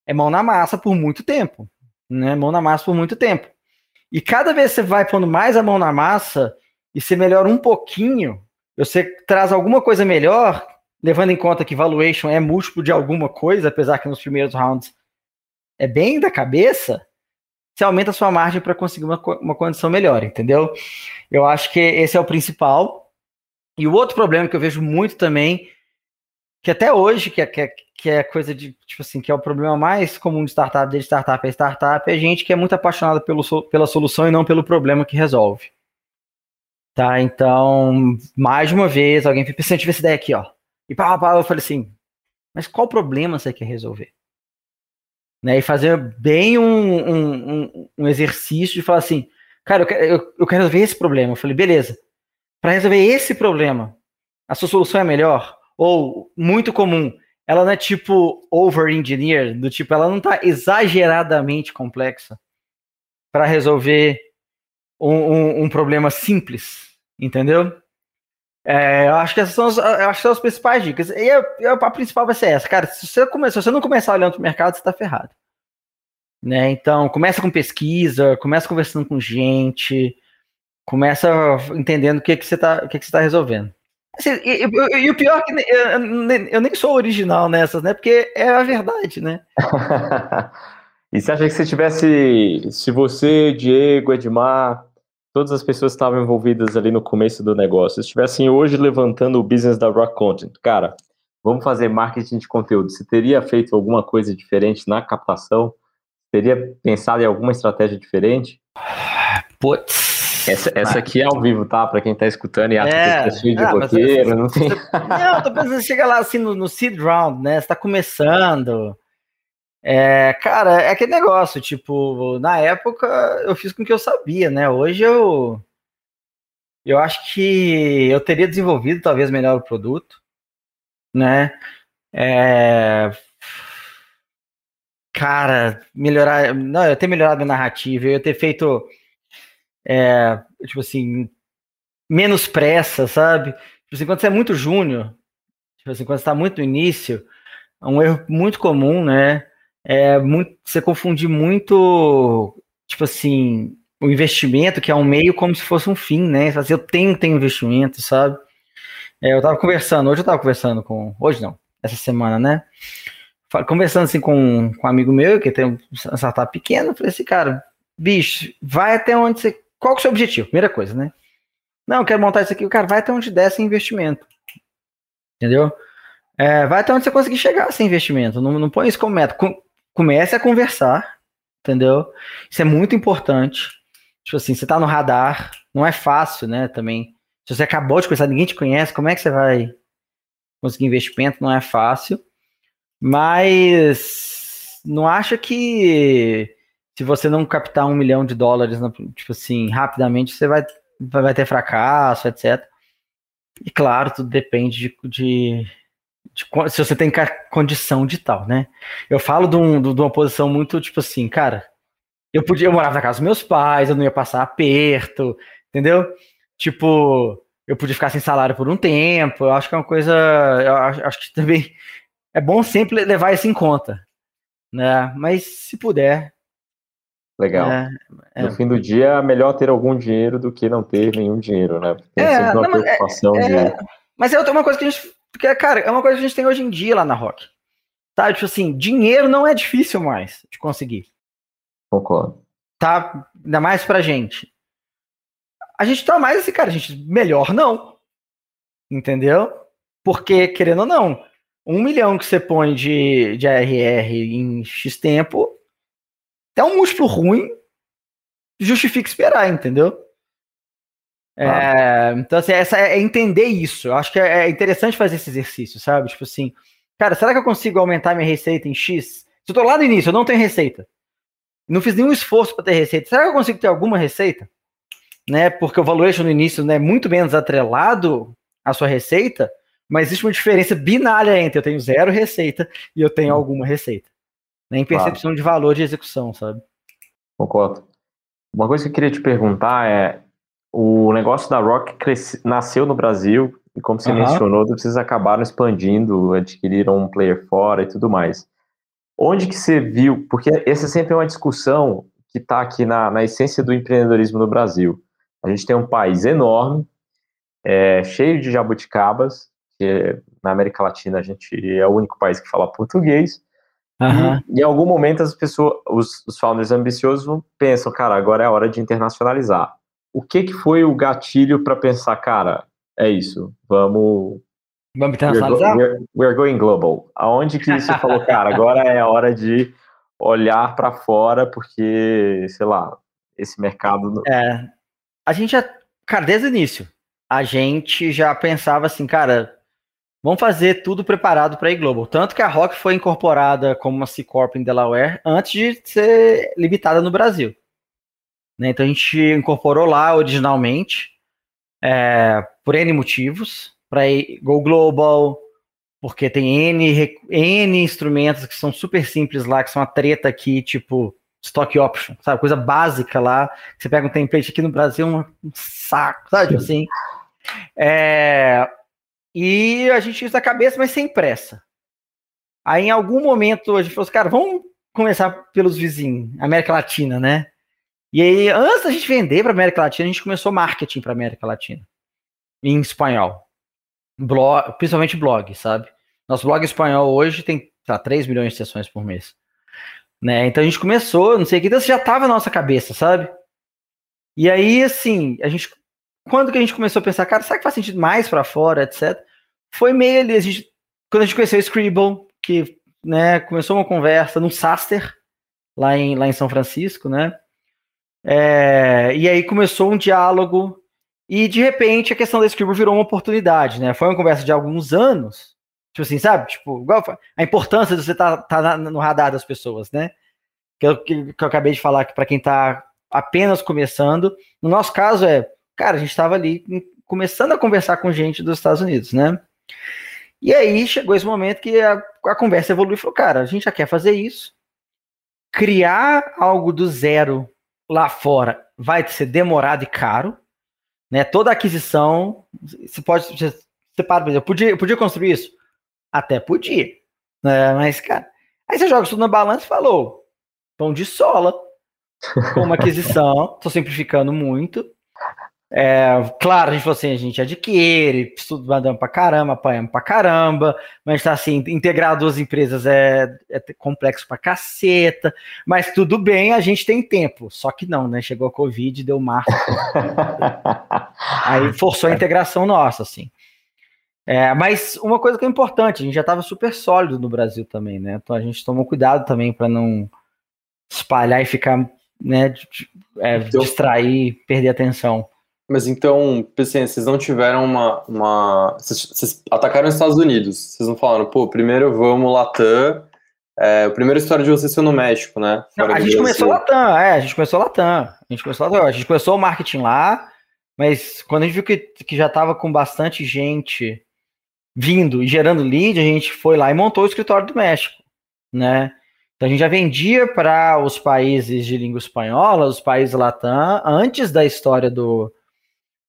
é mão na massa por muito tempo, né? Mão na massa por muito tempo. E cada vez que você vai pondo mais a mão na massa e você melhora um pouquinho, você traz alguma coisa melhor, levando em conta que valuation é múltiplo de alguma coisa, apesar que nos primeiros rounds é bem da cabeça, você aumenta a sua margem para conseguir uma, uma condição melhor, entendeu? Eu acho que esse é o principal. E o outro problema que eu vejo muito também, que até hoje, que é, que é, que é coisa de, tipo assim, que é o problema mais comum de startup, de startup é startup, é gente que é muito apaixonada pelo, pela solução e não pelo problema que resolve. Tá, então, mais uma vez, alguém fez, pensando, tive essa ideia aqui, ó. E pá, pá, eu falei assim, mas qual problema você quer resolver? Né, e fazer bem um, um, um, exercício de falar assim, cara, eu quero, eu, quero resolver esse problema. Eu falei, beleza, para resolver esse problema, a sua solução é melhor? Ou, muito comum, ela não é tipo over-engineer, do tipo, ela não está exageradamente complexa para resolver um, um, problema simples, entendeu? É, eu acho que essas são, as, acho que são as principais dicas. E a, a, principal vai ser essa, cara. Se você, come, se você não começar olhando para o mercado, você está ferrado. Né? Então, começa com pesquisa, começa conversando com gente, começa entendendo o que, que você está que que você tá resolvendo. Assim, e, e, e, o pior é que eu, eu, nem sou original nessas, né? Porque é a verdade, né? e você acha que se tivesse, se você, Diego, Edmar, todas as pessoas que estavam envolvidas ali no começo do negócio estivessem hoje levantando o business da Rock Content, cara, vamos fazer marketing de conteúdo. Você teria feito alguma coisa diferente na captação? Teria pensado em alguma estratégia diferente? Putz. Essa, essa aqui é ao vivo, tá? Para quem tá escutando e acha é, que é de ah, roteiro, não tem. Não, tô pensando, chega lá assim no, no seed round, né? Você tá começando. É, cara, é aquele negócio, tipo, na época eu fiz com o que eu sabia, né? Hoje eu eu acho que eu teria desenvolvido talvez melhor o produto, né? É, cara, melhorar, não, eu ter melhorado a narrativa, eu ter feito é, tipo assim, menos pressa, sabe? Tipo assim, quando você é muito júnior, tipo assim, quando você está muito no início, é um erro muito comum, né? É muito, você confundir muito, tipo assim, o investimento, que é um meio, como se fosse um fim, né? Assim, eu tenho, tenho investimento, sabe? É, eu tava conversando, hoje eu tava conversando com, hoje não, essa semana, né? Conversando assim com, com um amigo meu, que tem uma startup pequena, falei assim, cara, bicho, vai até onde você. Qual que é o seu objetivo? Primeira coisa, né? Não, eu quero montar isso aqui, cara vai até onde der esse investimento. Entendeu? É, vai até onde você conseguir chegar sem investimento. Não, não põe isso como meta comece a conversar, entendeu? Isso é muito importante. Tipo assim, você tá no radar, não é fácil, né? Também. Se você acabou de conversar, ninguém te conhece, como é que você vai conseguir investimento? Não é fácil. Mas não acha que se você não captar um milhão de dólares, tipo assim, rapidamente, você vai, vai ter fracasso, etc. E claro, tudo depende de, de de, se você tem condição de tal, né? Eu falo de, um, de, uma posição muito tipo assim, cara, eu podia, eu morava na casa dos meus pais, eu não ia passar aperto, entendeu? Tipo, eu podia ficar sem salário por um tempo. Eu acho que é uma coisa, eu acho, acho que também é bom sempre levar isso em conta, né? Mas se puder. Legal. É, é. No fim do dia, é melhor ter algum dinheiro do que não ter nenhum dinheiro, né? Tem é, sempre uma não, é, preocupação é, de. Mas é uma coisa que a gente porque, cara, é uma coisa que a gente tem hoje em dia lá na Rock. Tá? Tipo assim, dinheiro não é difícil mais de conseguir. Concordo. Tá? Ainda mais pra gente. A gente tá mais assim, cara, a gente, melhor não. Entendeu? Porque, querendo ou não, um milhão que você põe de, de ARR em X tempo, é um múltiplo ruim, justifica esperar, entendeu? É, então, assim, essa é entender isso. Eu acho que é, é interessante fazer esse exercício, sabe? Tipo assim, cara, será que eu consigo aumentar minha receita em X? Se eu tô lá no início, eu não tenho receita. Não fiz nenhum esforço para ter receita. Será que eu consigo ter alguma receita? Né? Porque o valuation no início né, é muito menos atrelado à sua receita, mas existe uma diferença binária entre eu tenho zero receita e eu tenho hum. alguma receita. Né, em percepção claro. de valor de execução, sabe? Concordo. Uma coisa que eu queria te perguntar é o negócio da Rock cresce, nasceu no Brasil e, como você uhum. mencionou, vocês acabaram expandindo, adquiriram um player fora e tudo mais. Onde que você viu? Porque essa sempre é uma discussão que está aqui na, na essência do empreendedorismo no Brasil. A gente tem um país enorme, é, cheio de jabuticabas, que na América Latina a gente é o único país que fala português, Uhum. E, em algum momento as pessoas, os, os founders ambiciosos pensam, cara, agora é a hora de internacionalizar. O que que foi o gatilho para pensar, cara, é isso, vamos Vamos internacionalizar? We're, we're, we're, going global. Aonde que você falou, cara, agora é a hora de olhar para fora, porque, sei lá, esse mercado. É. A gente já, cara, desde o início, a gente já pensava assim, cara, vamos fazer tudo preparado para ir global. Tanto que a Rock foi incorporada como uma C Corp em Delaware antes de ser limitada no Brasil. Né? Então a gente incorporou lá originalmente, é, por N motivos para Go Global, porque tem N, N instrumentos que são super simples lá, que são a treta aqui, tipo stock option, sabe? Coisa básica lá. Você pega um template aqui no Brasil, um, saco, sabe? Assim. É, e a gente usa a cabeça, mas sem pressa. Aí, em algum momento, a gente falou assim, cara, vamos começar pelos vizinhos, América Latina, né? E aí, antes da gente vender para América Latina, a gente começou marketing para América Latina, em espanhol blog, principalmente blog, sabe? Nosso blog espanhol hoje tem tá, 3 milhões de sessões por mês. Né? Então a gente começou, não sei o que, então já tava na nossa cabeça, sabe? E aí, assim, a gente. Quando que a gente começou a pensar, cara, será que faz sentido mais para fora, etc? Foi meio ali, a gente, quando a gente conheceu o Scribble, que né, começou uma conversa no Saster, lá em, lá em São Francisco, né? É, e aí começou um diálogo e de repente a questão da Scribble virou uma oportunidade, né? Foi uma conversa de alguns anos, tipo assim, sabe? Tipo, a importância de você estar tá, tá no radar das pessoas, né? Que eu, que, que eu acabei de falar que para quem está apenas começando, no nosso caso é, cara, a gente estava ali começando a conversar com gente dos Estados Unidos, né? E aí chegou esse momento que a, a conversa evoluiu e falou, cara, a gente já quer fazer isso. Criar algo do zero lá fora vai ser demorado e caro. Né? Toda aquisição, você pode. Você para, eu podia, eu podia construir isso? Até podia. Né? Mas, cara, aí você joga tudo na balança e falou: pão de sola. Uma aquisição, estou simplificando muito. É, claro, a gente falou assim, a gente adquire, estudando pra caramba, apanhamos pra caramba, mas tá assim, integrar duas empresas é, é complexo pra caceta, mas tudo bem, a gente tem tempo, só que não, né, chegou a Covid, deu março, aí forçou a integração nossa, assim. É, mas uma coisa que é importante, a gente já estava super sólido no Brasil também, né, então a gente tomou cuidado também para não espalhar e ficar, né, é, então distrair, perder atenção. Mas então, assim, vocês não tiveram uma. uma vocês, vocês, atacaram os Estados Unidos. Vocês não falaram, pô, primeiro vamos Latam. É, a primeira história de vocês foi no México, né? Não, a gente começou Latam, é, a gente começou Latam. A gente começou Latam. A gente começou o marketing lá, mas quando a gente viu que, que já estava com bastante gente vindo e gerando lead, a gente foi lá e montou o escritório do México, né? Então a gente já vendia para os países de língua espanhola, os países Latam, antes da história do,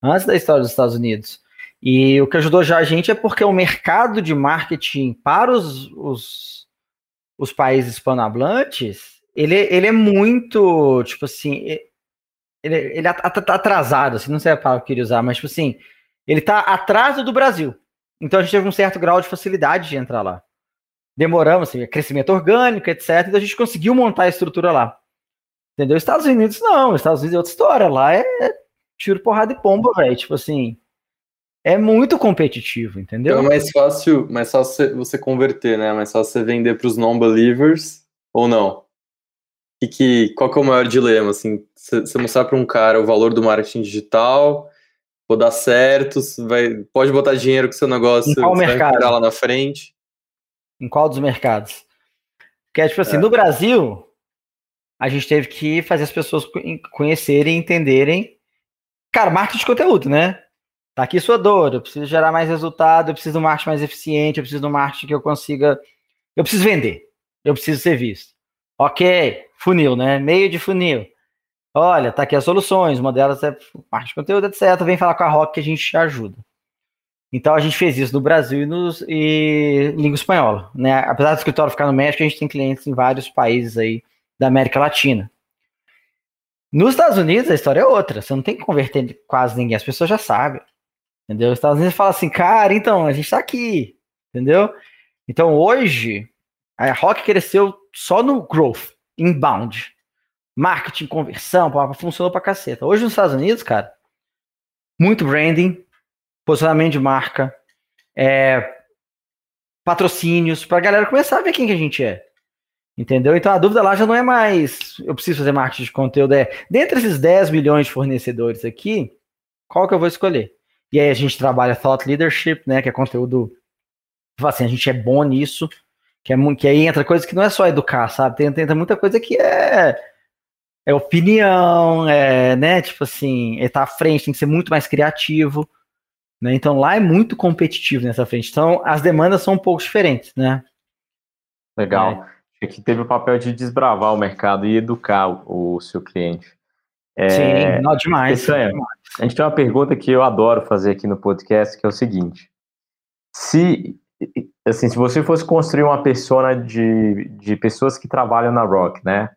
antes da história dos Estados Unidos. E o que ajudou já a gente é porque o mercado de marketing para os, os, os países hispanohablantes, ele, ele é muito, tipo assim, ele, ele atrasado, assim, não sei a palavra que eu queria usar, mas, tipo assim, ele está atrás do Brasil. Então a gente teve um certo grau de facilidade de entrar lá. Demoramos, assim, crescimento orgânico, etc. Então a gente conseguiu montar a estrutura lá. Entendeu? Estados Unidos não, Estados Unidos é outra história. Lá é tiro, porrada e pomba, velho. Tipo assim, é muito competitivo, entendeu? Então é mais fácil, mais fácil você converter, né? Mais fácil você vender para os non-believers ou não? E que, qual que é o maior dilema, assim? Você mostrar para um cara o valor do marketing digital, vou dar certo, vai, pode botar dinheiro com seu negócio, em qual mercado? lá na frente. Em qual dos mercados? Porque, é, tipo assim, é. no Brasil, a gente teve que fazer as pessoas conhecerem, entenderem Cara, marketing de conteúdo, né? Tá aqui sua dor, eu preciso gerar mais resultado, eu preciso de um marketing mais eficiente, eu preciso de um marketing que eu consiga. Eu preciso vender, eu preciso ser visto. Ok, funil, né? Meio de funil. Olha, tá aqui as soluções, uma delas é marketing de conteúdo, etc. Vem falar com a Rock que a gente te ajuda. Então a gente fez isso no Brasil e, nos, e língua espanhola. Né? Apesar do escritório ficar no México, a gente tem clientes em vários países aí da América Latina. Nos Estados Unidos a história é outra. Você não tem que converter quase ninguém, as pessoas já sabem. Entendeu? Os Estados Unidos fala assim, cara, então, a gente tá aqui. Entendeu? Então hoje, a Rock cresceu só no growth, inbound. Marketing, conversão, funcionou pra caceta. Hoje nos Estados Unidos, cara, muito branding, posicionamento de marca, é, patrocínios, pra galera começar a ver quem que a gente é. Entendeu? Então a dúvida lá já não é mais eu preciso fazer marketing de conteúdo, é dentre esses 10 milhões de fornecedores aqui, qual que eu vou escolher? E aí a gente trabalha thought leadership, né, que é conteúdo assim, a gente é bom nisso, que é que aí entra coisa que não é só educar, sabe? Tem, tem, muita coisa que é é opinião, é, né, tipo assim, é tá à frente, tem que ser muito mais criativo, né? Então lá é muito competitivo nessa frente. Então as demandas são um pouco diferentes, né? Legal. É que teve o papel de desbravar o mercado e educar o, o seu cliente. É, Sim, não, demais, é, demais. A gente tem uma pergunta que eu adoro fazer aqui no podcast, que é o seguinte: se assim, se você fosse construir uma persona de, de pessoas que trabalham na Rock, né?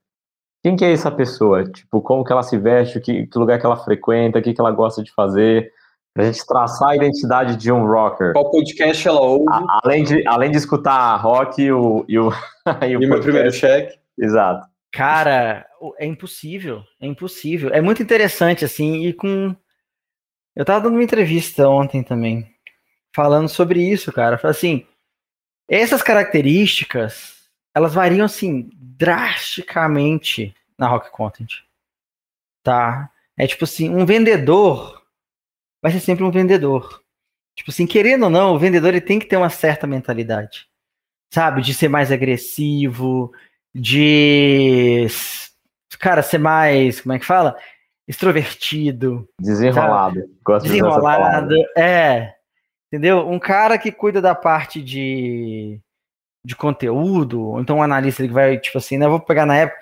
Quem que é essa pessoa? Tipo, como que ela se veste, que, que lugar que ela frequenta, o que, que ela gosta de fazer, Pra gente traçar a identidade de um rocker. Qual podcast ela ouve? A, além, de, além de escutar rock e o. E, o, e, o e meu primeiro cheque. Exato. Cara, é impossível. É impossível. É muito interessante, assim, e com. Eu tava dando uma entrevista ontem também, falando sobre isso, cara. Falei assim, essas características, elas variam, assim, drasticamente na Rock Content. Tá? É tipo assim, um vendedor vai ser sempre um vendedor. Tipo assim, querendo ou não, o vendedor ele tem que ter uma certa mentalidade. Sabe? De ser mais agressivo, de. Cara, ser mais. Como é que fala? Extrovertido. Desenrolado. Gosto Desenrolado. É. Entendeu? Um cara que cuida da parte de, de conteúdo, ou então um analista que vai, tipo assim, né? Eu vou pegar na época.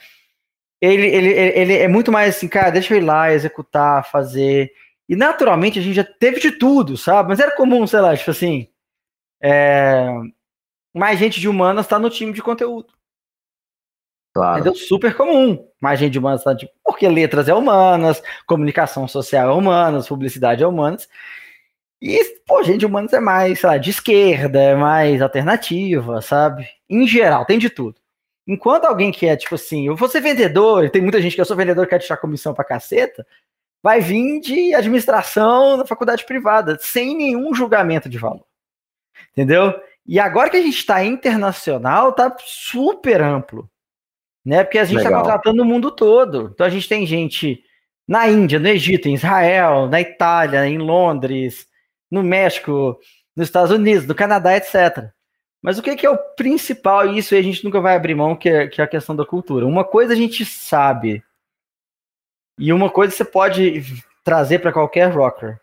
Ele, ele, ele é muito mais assim, cara, deixa eu ir lá, executar, fazer. E naturalmente a gente já teve de tudo, sabe? Mas era comum, sei lá, tipo assim. É... Mais gente de humanas tá no time de conteúdo. Claro. Entendeu? Super comum. Mais gente de humanas tá tipo. Porque letras é humanas, comunicação social é humanas, publicidade é humanas. E, pô, gente de humanas é mais, sei lá, de esquerda, é mais alternativa, sabe? Em geral, tem de tudo. Enquanto alguém que é, tipo assim, eu vou ser vendedor, tem muita gente que eu sou vendedor que quer tirar comissão pra caceta, vai vir de administração na faculdade privada, sem nenhum julgamento de valor. Entendeu? E agora que a gente está internacional, tá super amplo. Né? Porque a gente está contratando o mundo todo. Então a gente tem gente na Índia, no Egito, em Israel, na Itália, em Londres, no México, nos Estados Unidos, no Canadá, etc. Mas o que, que é o principal, e isso a gente nunca vai abrir mão, que é, que é a questão da cultura. Uma coisa a gente sabe e uma coisa você pode trazer para qualquer rocker.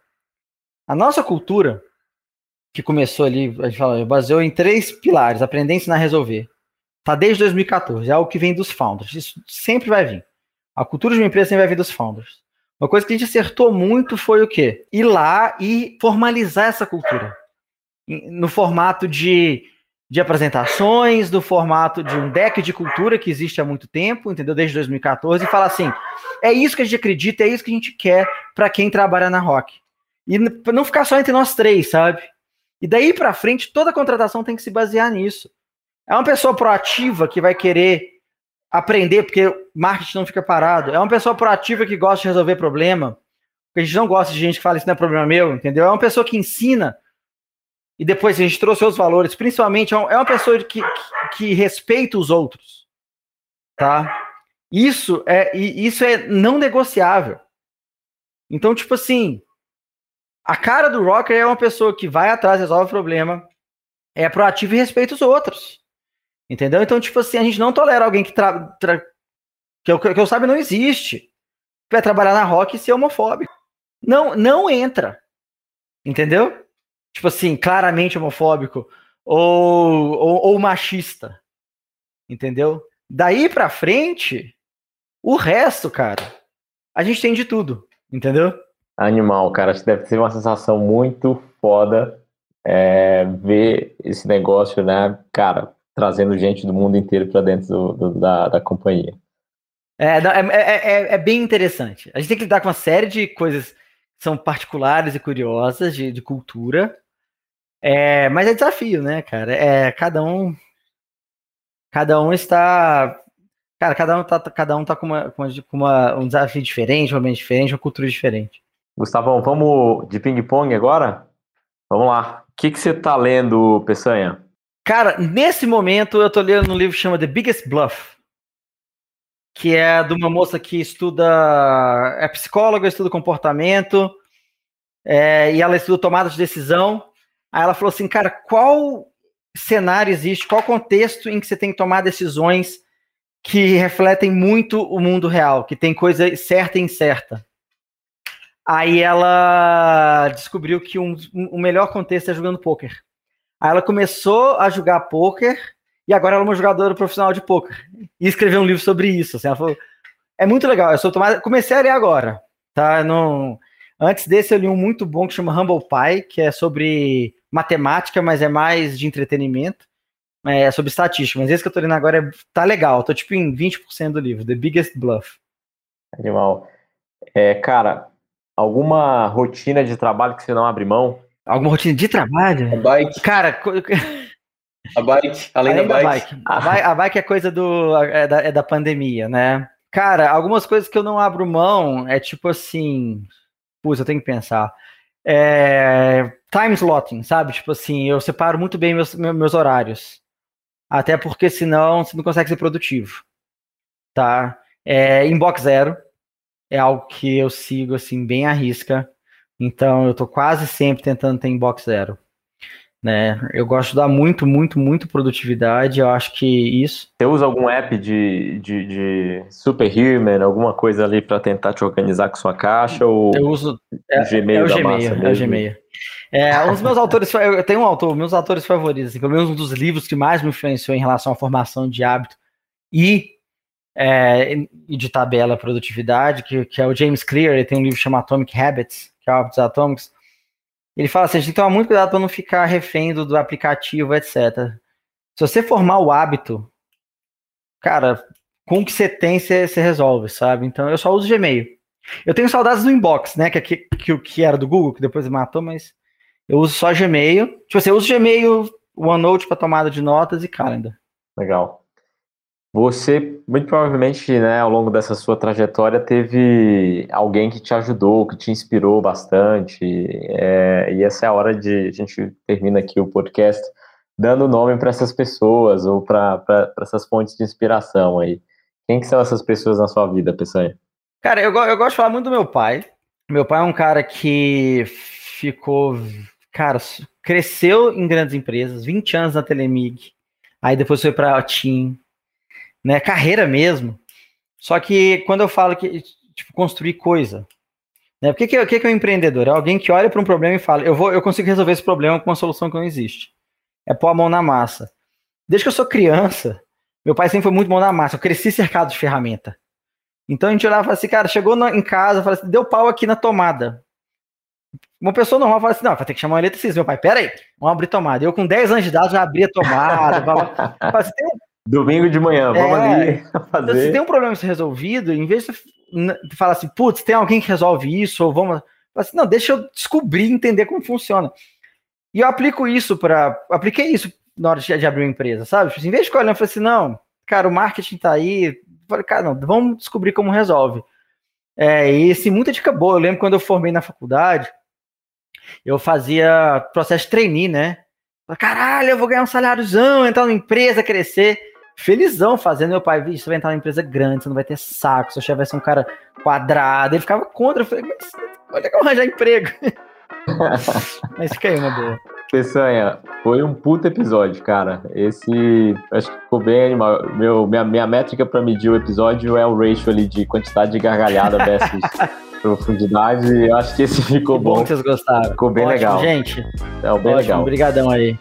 A nossa cultura, que começou ali, a gente fala, baseou em três pilares: aprender, ensinar, resolver. Tá desde 2014, é algo que vem dos founders. Isso sempre vai vir. A cultura de uma empresa sempre vai vir dos founders. Uma coisa que a gente acertou muito foi o quê? Ir lá e formalizar essa cultura. No formato de de apresentações, do formato de um deck de cultura que existe há muito tempo, entendeu? Desde 2014, e fala assim: é isso que a gente acredita, é isso que a gente quer para quem trabalha na rock. E não ficar só entre nós três, sabe? E daí para frente, toda contratação tem que se basear nisso. É uma pessoa proativa que vai querer aprender, porque marketing não fica parado. É uma pessoa proativa que gosta de resolver problema. Porque a gente não gosta de gente que fala isso não é problema meu, entendeu? É uma pessoa que ensina e depois a gente trouxe os valores, principalmente é, é uma pessoa que, que, que respeita os outros, tá? Isso é isso é não negociável. Então, tipo assim, a cara do rocker é uma pessoa que vai atrás, resolve o problema, é proativo e respeita os outros. Entendeu? Então, tipo assim, a gente não tolera alguém que que, eu, que eu sabe não existe. Vai trabalhar na rock e ser homofóbico. Não, não entra. Entendeu? Tipo assim, claramente homofóbico ou, ou, ou machista. Entendeu? Daí pra frente, o resto, cara, a gente tem de tudo, entendeu? Animal, cara, acho que deve ser uma sensação muito foda é, ver esse negócio, né, cara, trazendo gente do mundo inteiro para dentro do, do, da, da companhia. É, é, é, é, bem interessante. A gente tem que lidar com uma série de coisas são particulares e curiosas de, de cultura, é, mas é desafio, né, cara? É, cada um Cada um está. Cara, cada um tá, cada um tá com, uma, com uma, um desafio diferente, um ambiente diferente, uma cultura diferente. Gustavão, vamos de ping-pong agora? Vamos lá. O que, que você tá lendo, Peçanha? Cara, nesse momento eu tô lendo um livro que chama The Biggest Bluff, que é de uma moça que estuda, é psicóloga, estuda comportamento, é, e ela estuda tomada de decisão. Aí ela falou assim, cara, qual cenário existe, qual contexto em que você tem que tomar decisões que refletem muito o mundo real, que tem coisa certa e incerta. Aí ela descobriu que um, um, o melhor contexto é jogando poker. Aí ela começou a jogar poker e agora ela é uma jogadora profissional de poker. E escreveu um livro sobre isso. Assim, ela falou, é muito legal. Eu sou tomada, comecei a ler agora, tá? Não, antes desse eu li um muito bom que chama Humble Pie, que é sobre matemática, mas é mais de entretenimento. É sobre estatística, mas esse que eu tô lendo agora é, tá legal. Tô tipo em 20% do livro, The Biggest Bluff. Animal. É, cara, alguma rotina de trabalho que você não abre mão? Alguma rotina de trabalho? A bike. Cara, a bike, além, além da, bike. bike. A, bike. a bike é coisa do, é da, é da pandemia, né? Cara, algumas coisas que eu não abro mão é tipo assim. Putz, eu tenho que pensar. É, time slotting, sabe? Tipo assim, eu separo muito bem meus, meus horários. Até porque senão você não consegue ser produtivo. Tá? É, inbox zero é algo que eu sigo assim bem à risca. Então eu tô quase sempre tentando ter inbox zero. Né? Eu gosto de dar muito, muito, muito produtividade. Eu acho que isso. Você usa algum app de, de, de Superhuman, alguma coisa ali para tentar te organizar com sua caixa? Ou eu uso é, Gmail é o Gmail, é o Gmail. É, um dos meus autores, eu tenho um autor, meus autores favoritos, assim, pelo menos um dos livros que mais me influenciou em relação à formação de hábito e, é, e de tabela produtividade, que, que é o James Clear, ele tem um livro chamado Atomic Habits, que é Hábitos Atômicos. Ele fala assim, a gente tem que tomar muito cuidado para não ficar refém do, do aplicativo, etc. Se você formar o hábito, cara, com o que você tem, você, você resolve, sabe? Então eu só uso Gmail. Eu tenho saudades do inbox, né? Que, que, que, era do Google, que depois matou, mas eu uso só Gmail. Tipo assim, eu uso Gmail, OneNote para tomada de notas e Calendar. Legal. Você, muito provavelmente, né, ao longo dessa sua trajetória, teve alguém que te ajudou, que te inspirou bastante. É, e essa é a hora de a gente termina aqui o podcast dando nome para essas pessoas ou para essas fontes de inspiração aí. Quem que são essas pessoas na sua vida, Peçanha? Cara, eu, eu gosto de falar muito do meu pai. Meu pai é um cara que ficou cara, cresceu em grandes empresas, 20 anos na Telemig, aí depois foi para a TIM, né, carreira mesmo. Só que quando eu falo que, tipo, construir coisa, né, o que, que, é, o que, que é um empreendedor? É alguém que olha para um problema e fala, eu, vou, eu consigo resolver esse problema com uma solução que não existe. É pôr a mão na massa. Desde que eu sou criança, meu pai sempre foi muito mão na massa, eu cresci cercado de ferramenta. Então a gente olhava e falava assim, cara, chegou no, em casa, falava assim, deu pau aqui na tomada. Uma pessoa normal fala assim: não, vai ter que chamar um eletricista. Meu pai, peraí, vamos abrir tomada. Eu, com 10 anos de idade, já abri a tomada. fala, assim, Domingo de manhã, vamos é, ali fazer. Se tem um problema resolvido, em vez de falar assim, putz, tem alguém que resolve isso, ou vamos. Assim, não, deixa eu descobrir, entender como funciona. E eu aplico isso para. Apliquei isso na hora de, de abrir uma empresa, sabe? Tipo assim, em vez de ficar olhando, eu falei assim, não, cara, o marketing tá aí. falei, cara, não, vamos descobrir como resolve. É, e assim, muita dica boa. Eu lembro quando eu formei na faculdade, eu fazia processo de trainee, né? Caralho, eu vou ganhar um saláriozão, entrar numa empresa, crescer. Felizão fazendo. Meu pai, você vai entrar numa empresa grande, você não vai ter saco, seu chefe vai ser um cara quadrado. Ele ficava contra. Eu falei, mas onde é que eu arranjar emprego? mas fica aí uma boa. Peçanha, foi um puto episódio, cara. Esse, acho que ficou bem animal. Meu, minha, minha métrica para medir o episódio é o ratio ali de quantidade de gargalhada versus profundidade. Eu acho que esse ficou que bom. bom que vocês gostaram. Ficou bem Ótimo, legal. gente. É, bem Ótimo, legal. Obrigadão aí.